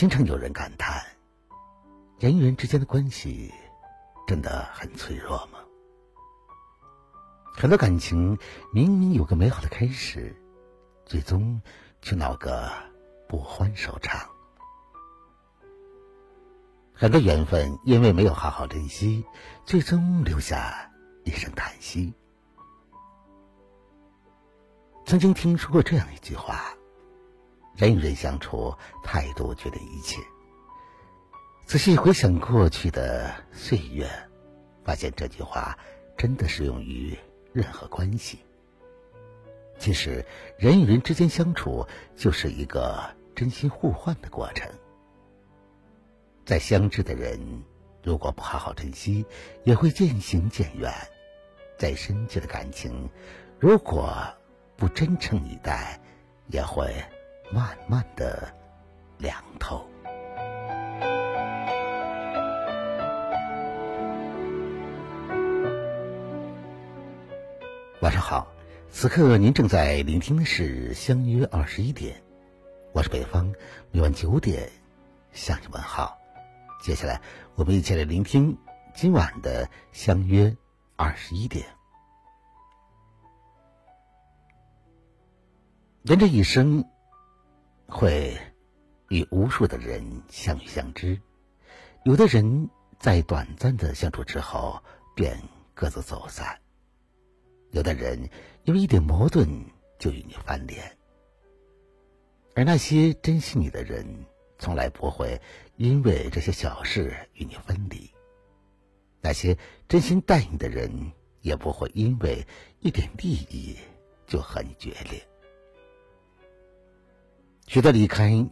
经常有人感叹，人与人之间的关系真的很脆弱吗？很多感情明明有个美好的开始，最终却闹个不欢收场。很多缘分因为没有好好珍惜，最终留下一声叹息。曾经听说过这样一句话。人与人相处，态度决定一切。仔细回想过去的岁月，发现这句话真的适用于任何关系。其实，人与人之间相处就是一个真心互换的过程。在相知的人，如果不好好珍惜，也会渐行渐远；再深切的感情，如果不真诚以待，也会。慢慢的凉透。晚上好，此刻您正在聆听的是《相约二十一点》，我是北方，每晚九点向你问好。接下来，我们一起来聆听今晚的《相约二十一点》。人这一生。会与无数的人相遇相知，有的人在短暂的相处之后便各自走散，有的人因为一点矛盾就与你翻脸，而那些珍惜你的人，从来不会因为这些小事与你分离；那些真心待你的人，也不会因为一点利益就和你决裂。许多离开，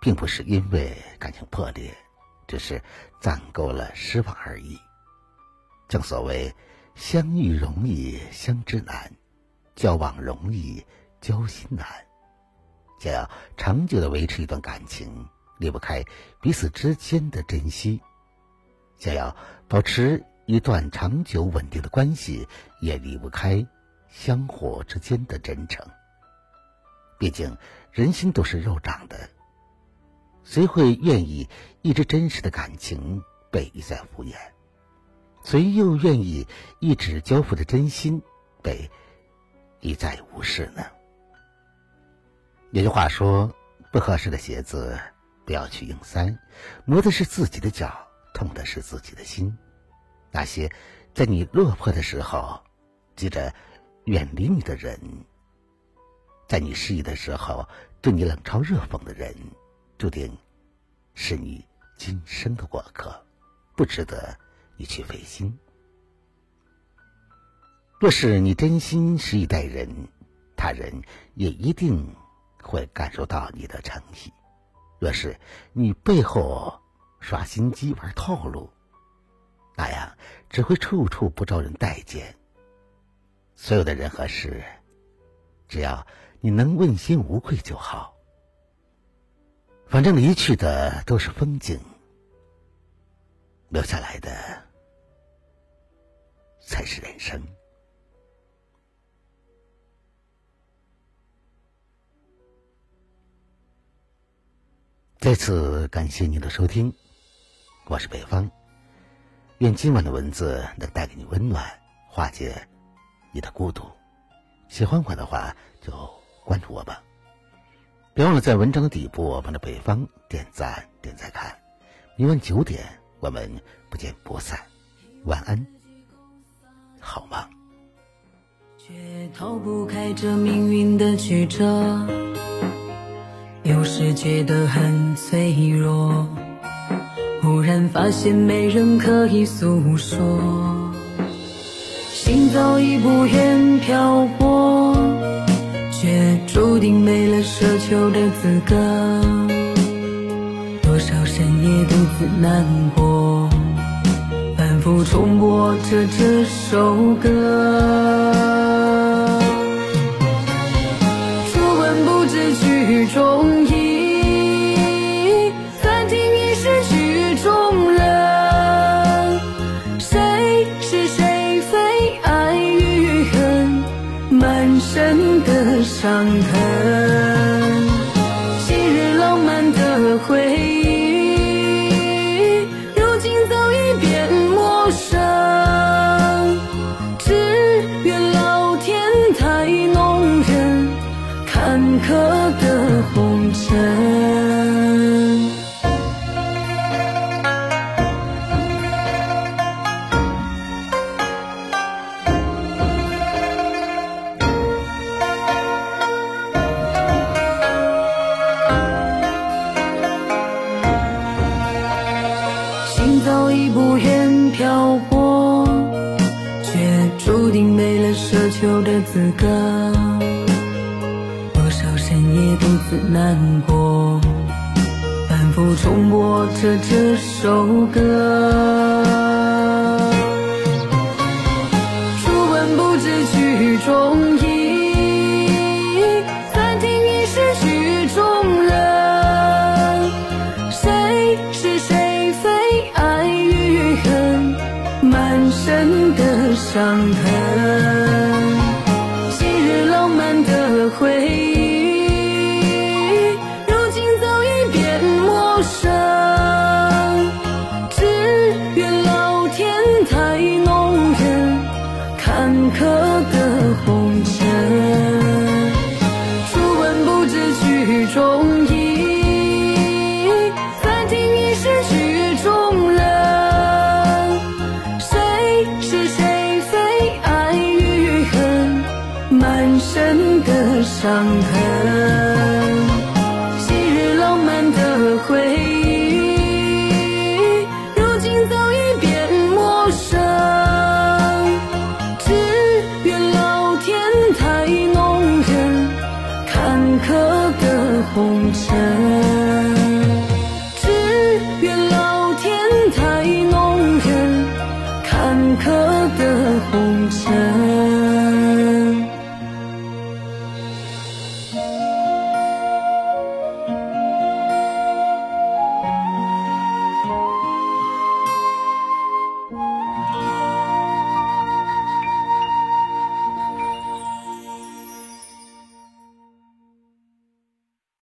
并不是因为感情破裂，只是攒够了失望而已。正所谓，相遇容易相知难，交往容易交心难。想要长久的维持一段感情，离不开彼此之间的珍惜；想要保持一段长久稳定的关系，也离不开相互之间的真诚。毕竟，人心都是肉长的，谁会愿意一直真实的感情被一再敷衍？谁又愿意一直交付的真心被一再无视呢？有句话说：“不合适的鞋子不要去硬塞，磨的是自己的脚，痛的是自己的心。”那些在你落魄的时候急着远离你的人。在你失意的时候，对你冷嘲热讽的人，注定是你今生的过客，不值得你去费心。若是你真心实意待人，他人也一定会感受到你的诚意；若是你背后耍心机、玩套路，那样只会处处不招人待见。所有的人和事，只要。你能问心无愧就好，反正离去的都是风景，留下来的才是人生。再次感谢您的收听，我是北方，愿今晚的文字能带给你温暖，化解你的孤独。喜欢我的话就。关注我吧，别忘了在文章的底部帮着北方点赞点赞看。明晚九点我们不见不散，晚安，好吗？却逃不开这命运的曲折，有时觉得很脆弱，忽然发现没人可以诉说，心早已不愿漂泊。没了奢求的资格，多少深夜独自难过，反复重播着这首歌。伤痕，定没了奢求的资格多少深夜独自难过反复重播着这首歌初闻不知曲中意再听已是曲中人谁是谁非爱与恨满身的伤痕伤痕。